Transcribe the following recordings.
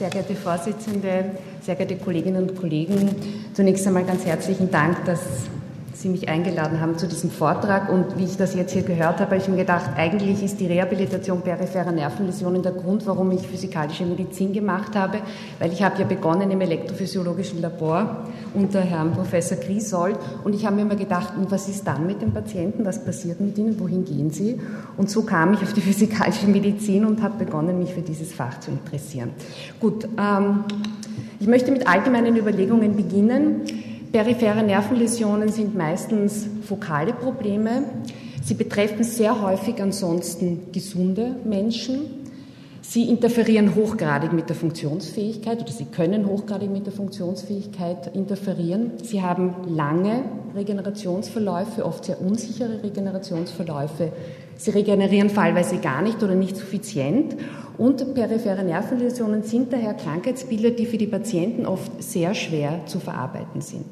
Sehr geehrte Vorsitzende, sehr geehrte Kolleginnen und Kollegen, zunächst einmal ganz herzlichen Dank, dass Sie mich eingeladen haben zu diesem Vortrag. Und wie ich das jetzt hier gehört habe, habe ich mir gedacht, eigentlich ist die Rehabilitation peripherer Nervenläsionen der Grund, warum ich physikalische Medizin gemacht habe, weil ich habe ja begonnen im elektrophysiologischen Labor unter Herrn Professor Griesold und ich habe mir immer gedacht, und was ist dann mit den Patienten, was passiert mit ihnen, wohin gehen sie? Und so kam ich auf die physikalische Medizin und habe begonnen, mich für dieses Fach zu interessieren. Gut, ähm, ich möchte mit allgemeinen Überlegungen beginnen. Periphere Nervenläsionen sind meistens fokale Probleme. Sie betreffen sehr häufig ansonsten gesunde Menschen. Sie interferieren hochgradig mit der Funktionsfähigkeit oder sie können hochgradig mit der Funktionsfähigkeit interferieren. Sie haben lange Regenerationsverläufe, oft sehr unsichere Regenerationsverläufe. Sie regenerieren fallweise gar nicht oder nicht suffizient. Und periphere Nervenläsionen sind daher Krankheitsbilder, die für die Patienten oft sehr schwer zu verarbeiten sind.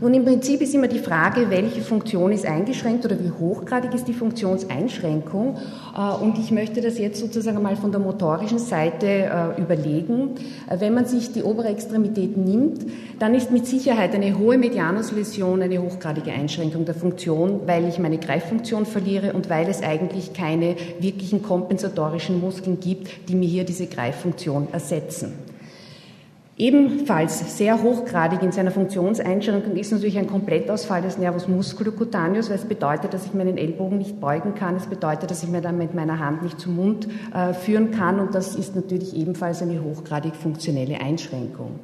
Und im Prinzip ist immer die Frage, welche Funktion ist eingeschränkt oder wie hochgradig ist die Funktionseinschränkung. Äh, und ich möchte das jetzt sozusagen mal von der motorischen Seite äh, überlegen. Äh, wenn man sich die obere Extremität nimmt, dann ist mit Sicherheit eine hohe Medianusläsion eine hochgradige Einschränkung der Funktion, weil ich meine Greiffunktion verliere und weil es eigentlich keine wirklichen kompensatorischen Muskeln gibt, die mir hier diese Greiffunktion ersetzen. Ebenfalls sehr hochgradig in seiner Funktionseinschränkung ist natürlich ein Komplettausfall des Nervus musculocutaneus, weil es bedeutet, dass ich meinen Ellbogen nicht beugen kann. Es bedeutet, dass ich mir dann mit meiner Hand nicht zum Mund äh, führen kann. Und das ist natürlich ebenfalls eine hochgradig funktionelle Einschränkung.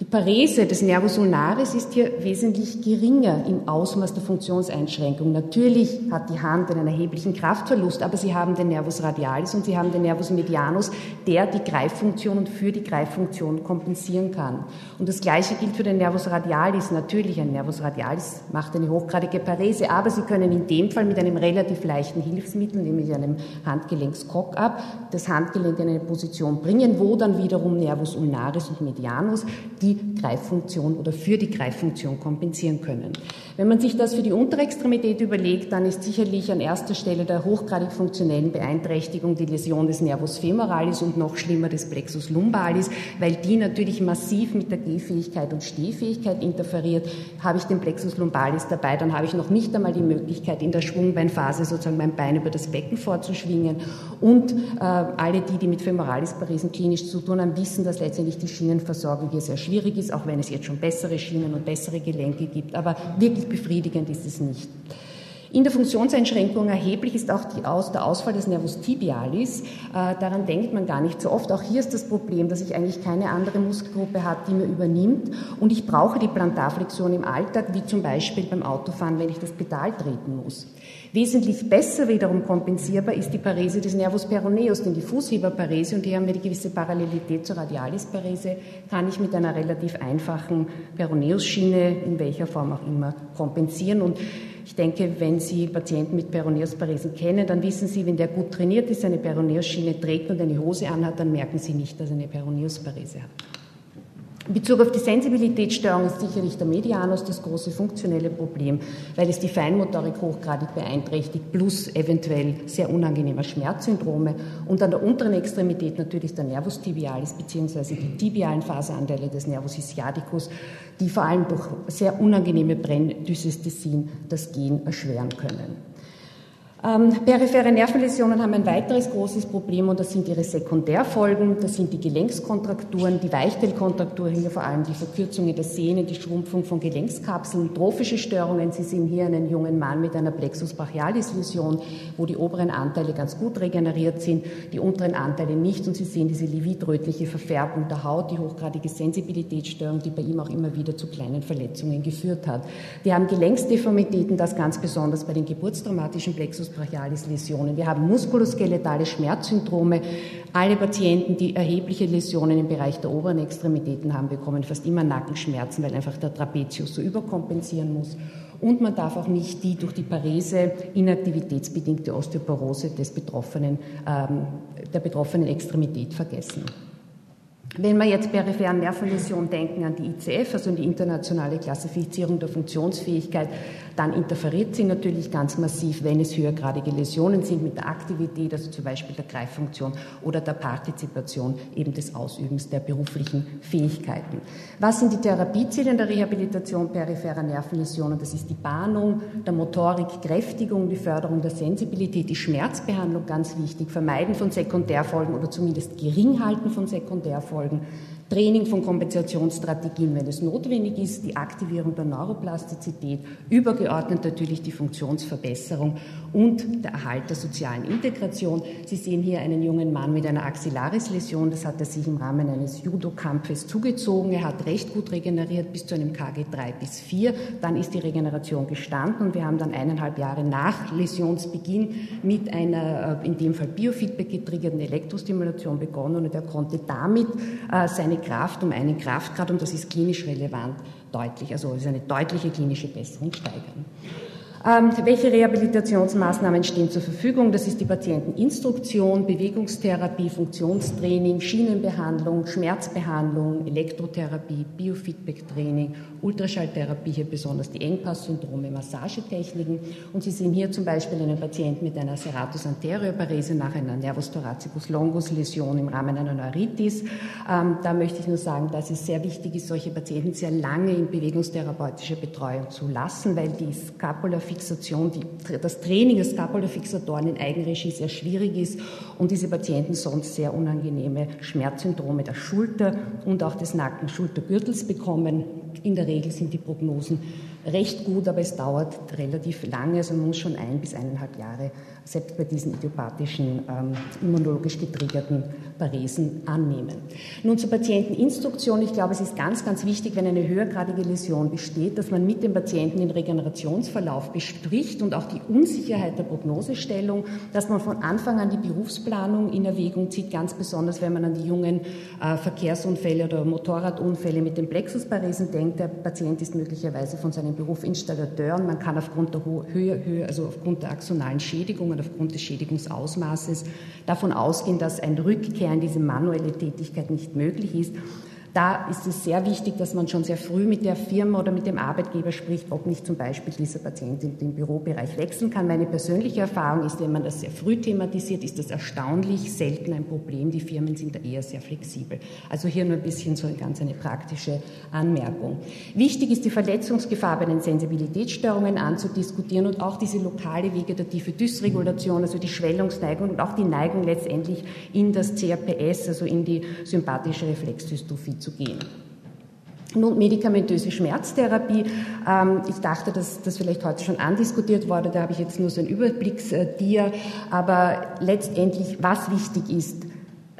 Die Parese des Nervus ulnaris ist hier wesentlich geringer im Ausmaß der Funktionseinschränkung. Natürlich hat die Hand einen erheblichen Kraftverlust, aber Sie haben den Nervus radialis und Sie haben den Nervus medianus, der die Greiffunktion und für die Greiffunktion kompensieren kann. Und das Gleiche gilt für den Nervus radialis. Natürlich, ein Nervus radialis macht eine hochgradige Parese, aber Sie können in dem Fall mit einem relativ leichten Hilfsmittel, nämlich einem Handgelenkskock-up, das Handgelenk in eine Position bringen, wo dann wiederum Nervus ulnaris und medianus die die Greiffunktion oder für die Greiffunktion kompensieren können. Wenn man sich das für die untere Extremität überlegt, dann ist sicherlich an erster Stelle der hochgradig funktionellen Beeinträchtigung die Läsion des Nervus femoralis und noch schlimmer des Plexus lumbalis, weil die natürlich massiv mit der Gehfähigkeit und Stehfähigkeit interferiert. Habe ich den Plexus lumbalis dabei, dann habe ich noch nicht einmal die Möglichkeit, in der Schwungbeinphase sozusagen mein Bein über das Becken vorzuschwingen. Und äh, alle die, die mit Femoralisparesen klinisch zu tun haben, wissen, dass letztendlich die Schienenversorgung hier sehr schwierig schwierig ist, auch wenn es jetzt schon bessere Schienen und bessere Gelenke gibt. Aber wirklich befriedigend ist es nicht. In der Funktionseinschränkung erheblich ist auch Aus, der Ausfall des Nervus tibialis. Äh, daran denkt man gar nicht so oft. Auch hier ist das Problem, dass ich eigentlich keine andere Muskelgruppe habe, die mir übernimmt. Und ich brauche die Plantarflexion im Alltag, wie zum Beispiel beim Autofahren, wenn ich das Pedal treten muss. Wesentlich besser wiederum kompensierbar ist die Parese des Nervus peroneus, denn die Fußheberparese, und hier haben wir die gewisse Parallelität zur Radialisparese, kann ich mit einer relativ einfachen Peroneusschiene, in welcher Form auch immer, kompensieren. Und ich denke, wenn Sie Patienten mit Peroneusparesen kennen, dann wissen Sie, wenn der gut trainiert ist, eine Peroneusschiene trägt und eine Hose anhat, dann merken Sie nicht, dass er eine Peroneusparese hat. In Bezug auf die Sensibilitätsstörung ist sicherlich der Medianus das große funktionelle Problem, weil es die Feinmotorik hochgradig beeinträchtigt, plus eventuell sehr unangenehmer Schmerzsyndrome. Und an der unteren Extremität natürlich der Nervus tibialis bzw. die tibialen Faseranteile des Nervus ischiadicus, die vor allem durch sehr unangenehme Brenndysesthesin das Gehen erschweren können. Ähm, periphere Nervenläsionen haben ein weiteres großes Problem und das sind ihre Sekundärfolgen. Das sind die Gelenkskontrakturen, die Weichteilkontrakturen, hier vor allem die Verkürzung der Sehne, die Schrumpfung von Gelenkskapseln, trophische Störungen. Sie sehen hier einen jungen Mann mit einer Plexus brachialis Läsion, wo die oberen Anteile ganz gut regeneriert sind, die unteren Anteile nicht. Und Sie sehen diese lividrötliche Verfärbung der Haut, die hochgradige Sensibilitätsstörung, die bei ihm auch immer wieder zu kleinen Verletzungen geführt hat. Wir haben Gelenksdeformitäten, das ganz besonders bei den geburtstraumatischen Plexus brachialis Läsionen. Wir haben muskuloskeletale Schmerzsyndrome. Alle Patienten, die erhebliche Läsionen im Bereich der oberen Extremitäten haben, bekommen fast immer Nackenschmerzen, weil einfach der Trapezius so überkompensieren muss. Und man darf auch nicht die durch die Parese inaktivitätsbedingte Osteoporose des betroffenen, ähm, der betroffenen Extremität vergessen. Wenn wir jetzt peripheren Nervenläsionen denken an die ICF, also an die internationale Klassifizierung der Funktionsfähigkeit, Dann interferiert sie natürlich ganz massiv, wenn es höhergradige Läsionen sind mit der Aktivität, also zum Beispiel der Greiffunktion oder der Partizipation eben des Ausübens der beruflichen Fähigkeiten. Was sind die Therapieziele in der Rehabilitation peripherer Nervenläsionen? Das ist die Bahnung der Motorik, Kräftigung, die Förderung der Sensibilität, die Schmerzbehandlung ganz wichtig, Vermeiden von Sekundärfolgen oder zumindest Geringhalten von Sekundärfolgen, Training von Kompensationsstrategien, wenn es notwendig ist, die Aktivierung der Neuroplastizität, übergeordnet natürlich die Funktionsverbesserung und der Erhalt der sozialen Integration. Sie sehen hier einen jungen Mann mit einer Axillarisläsion, das hat er sich im Rahmen eines Judo-Kampfes zugezogen. Er hat recht gut regeneriert bis zu einem KG 3 bis 4. Dann ist die Regeneration gestanden und wir haben dann eineinhalb Jahre nach Läsionsbeginn mit einer, äh, in dem Fall Biofeedback getriggerten Elektrostimulation begonnen und er konnte damit äh, seine Kraft um einen Kraftgrad, und das ist klinisch relevant, deutlich, also ist eine deutliche klinische Besserung steigern. Ähm, welche Rehabilitationsmaßnahmen stehen zur Verfügung? Das ist die Patienteninstruktion, Bewegungstherapie, Funktionstraining, Schienenbehandlung, Schmerzbehandlung, Elektrotherapie, Biofeedback-Training, Ultraschalltherapie, hier besonders die Engpass-Syndrome, Massagetechniken. Und Sie sehen hier zum Beispiel einen Patienten mit einer Serratus anterior Parese nach einer Nervus thoracicus longus Läsion im Rahmen einer Neuritis. Ähm, da möchte ich nur sagen, dass es sehr wichtig ist, solche Patienten sehr lange in bewegungstherapeutischer Betreuung zu lassen, weil die Scapula Fixation, die, das Training der Scapulafixatoren in Eigenregie sehr schwierig ist und diese Patienten sonst sehr unangenehme Schmerzsyndrome der Schulter und auch des Nacken-Schultergürtels bekommen. In der Regel sind die Prognosen recht gut, aber es dauert relativ lange, also man muss schon ein bis eineinhalb Jahre selbst bei diesen idiopathischen, ähm, immunologisch getriggerten Paresen annehmen. Nun zur Patienteninstruktion. Ich glaube, es ist ganz, ganz wichtig, wenn eine höhergradige Läsion besteht, dass man mit dem Patienten den Regenerationsverlauf bespricht und auch die Unsicherheit der Prognosestellung, dass man von Anfang an die Berufsplanung in Erwägung zieht, ganz besonders wenn man an die jungen äh, Verkehrsunfälle oder Motorradunfälle mit den Plexusparesen denkt. Der Patient ist möglicherweise von seinem Beruf Installateur und man kann aufgrund der Höhe, Höhe also aufgrund der axonalen Aufgrund des Schädigungsausmaßes davon ausgehen, dass ein Rückkehr in diese manuelle Tätigkeit nicht möglich ist. Da ist es sehr wichtig, dass man schon sehr früh mit der Firma oder mit dem Arbeitgeber spricht, ob nicht zum Beispiel dieser Patient in den Bürobereich wechseln kann. Meine persönliche Erfahrung ist, wenn man das sehr früh thematisiert, ist das erstaunlich selten ein Problem. Die Firmen sind da eher sehr flexibel. Also hier nur ein bisschen so ganz eine praktische Anmerkung. Wichtig ist die Verletzungsgefahr bei den Sensibilitätsstörungen anzudiskutieren und auch diese lokale vegetative Dysregulation, also die Schwellungsneigung und auch die Neigung letztendlich in das CRPS, also in die sympathische Reflexdystrophie zu gehen. Nun, medikamentöse Schmerztherapie. Ähm, ich dachte, dass das vielleicht heute schon andiskutiert wurde. Da habe ich jetzt nur so ein Überblicksdier. Aber letztendlich, was wichtig ist,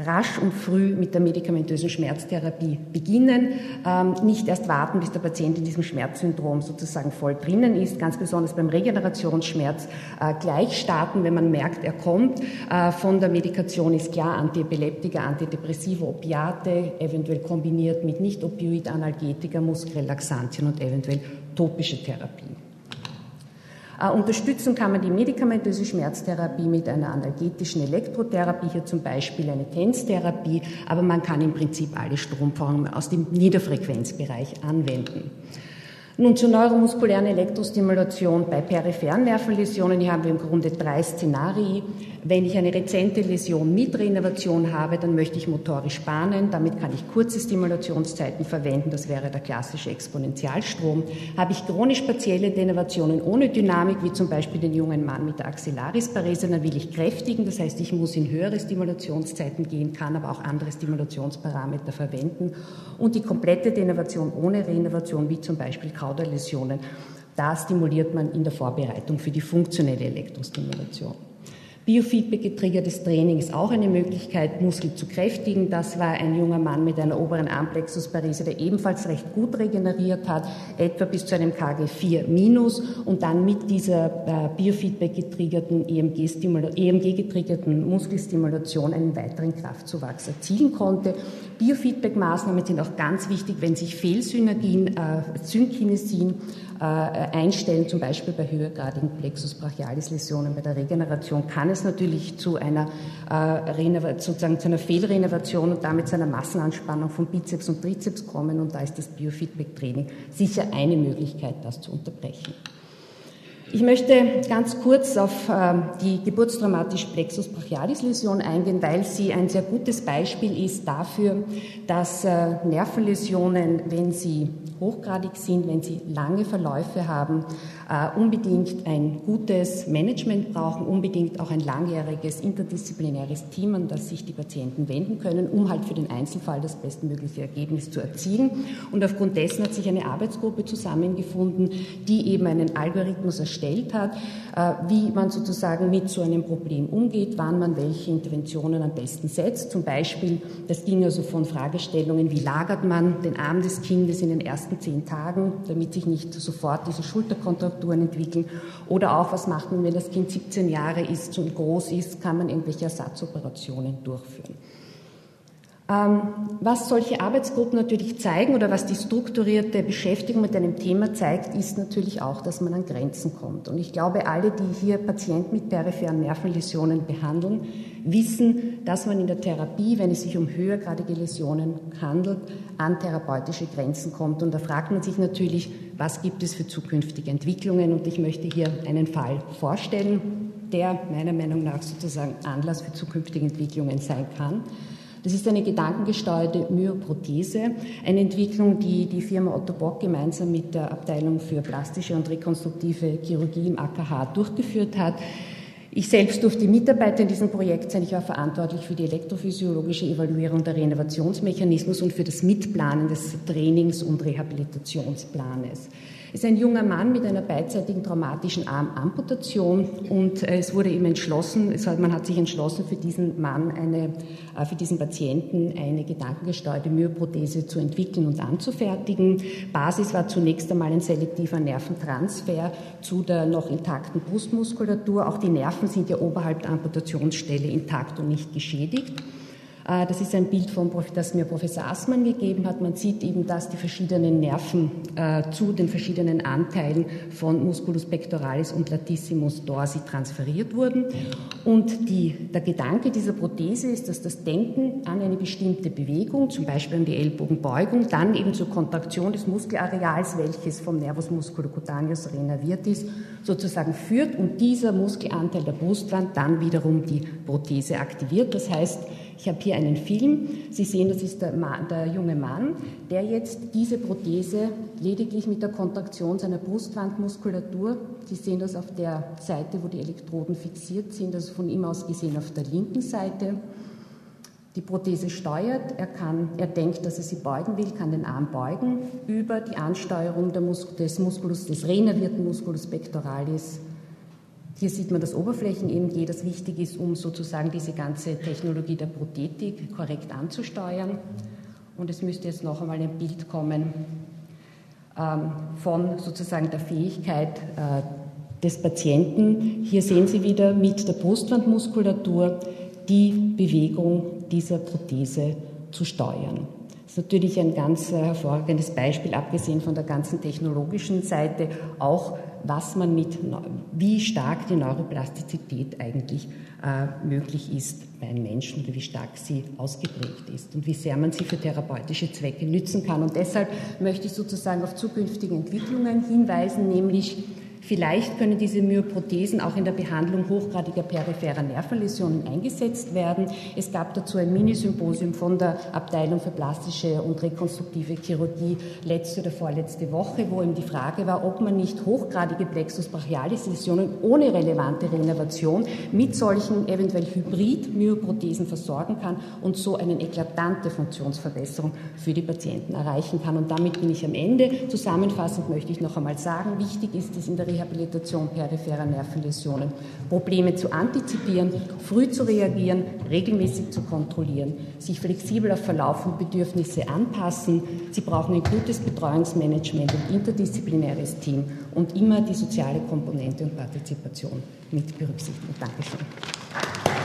rasch und früh mit der medikamentösen Schmerztherapie beginnen, ähm, nicht erst warten, bis der Patient in diesem Schmerzsyndrom sozusagen voll drinnen ist, ganz besonders beim Regenerationsschmerz äh, gleich starten, wenn man merkt, er kommt. Äh, von der Medikation, ist klar, Antiepileptika, Antidepressive, Opiate, eventuell kombiniert mit Nicht-Opioid-Analgetika, Muskelrelaxantien und eventuell topische Therapie. Äh, unterstützen kann man die medikamentöse Schmerztherapie mit einer analgetischen Elektrotherapie, hier zum Beispiel eine TENS-Therapie, aber man kann im Prinzip alle Stromformen aus dem Niederfrequenzbereich anwenden. Nun zur neuromuskulären Elektrostimulation bei peripheren Nervenläsionen. Hier haben wir im Grunde drei Szenarien. Wenn ich eine rezente Läsion mit Reinnervation habe, dann möchte ich motorisch bahnen. Damit kann ich kurze Stimulationszeiten verwenden. Das wäre der klassische Exponentialstrom. Habe ich chronisch partielle Denervationen ohne Dynamik, wie zum Beispiel den jungen Mann mit der Axillarisparese, dann will ich kräftigen. Das heißt, ich muss in höhere Stimulationszeiten gehen, kann aber auch andere Stimulationsparameter verwenden. Und die komplette Denervation ohne Reinnervation, wie zum Beispiel Kauderläsionen, da stimuliert man in der Vorbereitung für die funktionelle Elektrostimulation. Biofeedback getriggertes Training ist auch eine Möglichkeit, Muskel zu kräftigen. Das war ein junger Mann mit einer oberen Amplexusparese, der ebenfalls recht gut regeneriert hat, etwa bis zu einem KG 4 minus und dann mit dieser äh, Biofeedback getriggerten, EMG getriggerten Muskelstimulation einen weiteren Kraftzuwachs erzielen konnte. Biofeedback-Maßnahmen sind auch ganz wichtig, wenn sich Fehlsynergien, äh, Synkinesien äh, einstellen, zum Beispiel bei höhergradigen Plexus brachialis Läsionen, bei der Regeneration kann es natürlich zu einer, äh, sozusagen zu einer Fehlrenovation und damit zu einer Massenanspannung von Bizeps und Trizeps kommen und da ist das Biofeedback-Training sicher eine Möglichkeit, das zu unterbrechen. Ich möchte ganz kurz auf äh, die geburtstraumatische Plexus brachialis Läsion eingehen, weil sie ein sehr gutes Beispiel ist dafür, dass äh, Nervenläsionen, wenn sie hochgradig sind, wenn sie lange Verläufe haben, unbedingt ein gutes Management brauchen, unbedingt auch ein langjähriges interdisziplinäres Team, an das sich die Patienten wenden können, um halt für den Einzelfall das bestmögliche Ergebnis zu erzielen. Und aufgrund dessen hat sich eine Arbeitsgruppe zusammengefunden, die eben einen Algorithmus erstellt hat, äh, wie man sozusagen mit so einem Problem umgeht, wann man welche Interventionen am besten setzt. Zum Beispiel, das ging also von Fragestellungen, wie lagert man den Arm des Kindes in den ersten zehn Tagen, damit sich nicht sofort diese Schulterkontrakturen entwickeln. Oder auch, was macht man, wenn das Kind 17 Jahre ist und groß ist, kann man irgendwelche Ersatzoperationen durchführen. Ähm, was solche Arbeitsgruppen natürlich zeigen oder was die strukturierte Beschäftigung mit einem Thema zeigt, ist natürlich auch, dass man an Grenzen kommt. Und ich glaube, alle, die hier Patienten mit peripheren Nervenläsionen behandeln, wissen, dass man in der Therapie, wenn es sich um höhergradige Läsionen handelt, an therapeutische Grenzen kommt. Und da fragt man sich natürlich, was gibt es für zukünftige Entwicklungen? Und ich möchte hier einen Fall vorstellen, der meiner Meinung nach sozusagen Anlass für zukünftige Entwicklungen sein kann. Das ist eine gedankengesteuerte Myoprothese, eine Entwicklung, die die Firma Otto Bock gemeinsam mit der Abteilung für plastische und rekonstruktive Chirurgie im AKH durchgeführt hat. Ich selbst durfte Mitarbeiter in diesem Projekt sein. Ich war verantwortlich für die elektrophysiologische Evaluierung der Renovationsmechanismus und für das Mitplanen des Trainings- und Rehabilitationsplanes ist ein junger Mann mit einer beidseitigen traumatischen Armamputation und äh, es wurde ihm entschlossen, man hat sich entschlossen, für diesen Mann eine, äh, für diesen Patienten eine gedankengesteuerte Myoprothese zu entwickeln und anzufertigen. Basis war zunächst einmal ein selektiver Nerventransfer zu der noch intakten Brustmuskulatur. Auch die Nerven sind ja oberhalb der Amputationsstelle intakt und nicht geschädigt. Äh, das ist ein Bild, von, das mir Professor Assmann gegeben hat. Man sieht eben, dass die verschiedenen Nerven äh, zu den verschiedenen Anteilen von Musculus pectoralis und latissimus dorsi transferiert wurden. Und die, der Gedanke dieser Prothese ist, dass das Denken an eine bestimmte Bewegung, zum Beispiel an die Ellbogenbeugung, dann eben zur Kontraktion des Muskelareals, welches vom Nervus musculocutaneus renerviert ist, sozusagen führt und dieser Muskelanteil der Brustwand dann wiederum die Prothese aktiviert. Das heißt, ich habe hier einen Film. Sie sehen, das ist der, Mann, der, junge Mann, der jetzt diese Prothese lediglich mit der Kontraktion seiner Brustwandmuskulatur, Sie sehen das auf der Seite, wo die Elektroden fixiert sind, also von ihm aus gesehen auf der linken Seite, die Prothese steuert. Er, kann, er denkt, dass er sie beugen will, kann den Arm beugen über die Ansteuerung Mus des Musculus, des renervierten Musculus pectoralis hier sieht man das Oberflächen-EMG, das wichtig ist, um sozusagen diese ganze Technologie der Prothetik korrekt anzusteuern. Und es müsste jetzt noch einmal ein Bild kommen ähm, von sozusagen der Fähigkeit äh, des Patienten. Hier sehen Sie wieder mit der Brustwandmuskulatur die Bewegung dieser Prothese zu steuern. Das ist natürlich ein ganz äh, hervorragendes Beispiel, abgesehen von der ganzen technologischen Seite, auch was man mit, wie stark die Neuroplastizität eigentlich äh, möglich ist bei einem Menschen oder wie stark sie ausgeprägt ist und wie sehr man sie für therapeutische Zwecke nützen kann. Und deshalb möchte ich sozusagen auf zukünftige Entwicklungen hinweisen, nämlich Vielleicht können diese Myoprothesen auch in der Behandlung hochgradiger peripherer Nervenläsionen eingesetzt werden. Es gab dazu ein Minisymposium von der Abteilung für plastische und rekonstruktive Chirurgie letzte oder vorletzte Woche, wo eben die Frage war, ob man nicht hochgradige Plexus brachialis Läsionen ohne relevante Renovation mit solchen eventuell Hybrid-Myoprothesen versorgen kann und so eine eklatante Funktionsverbesserung für die Patienten erreichen kann. Und damit bin ich am Ende. Zusammenfassend möchte ich noch einmal sagen, wichtig ist es in der Rehabilitation peripherer Nervenläsionen, Probleme zu antizipieren, früh zu reagieren, regelmäßig zu kontrollieren, sich flexibel auf Verlauf und Bedürfnisse anpassen. Sie brauchen ein gutes Betreuungsmanagement und interdisziplinäres Team und immer die soziale Komponente und Partizipation mit berücksichtigen. Dankeschön.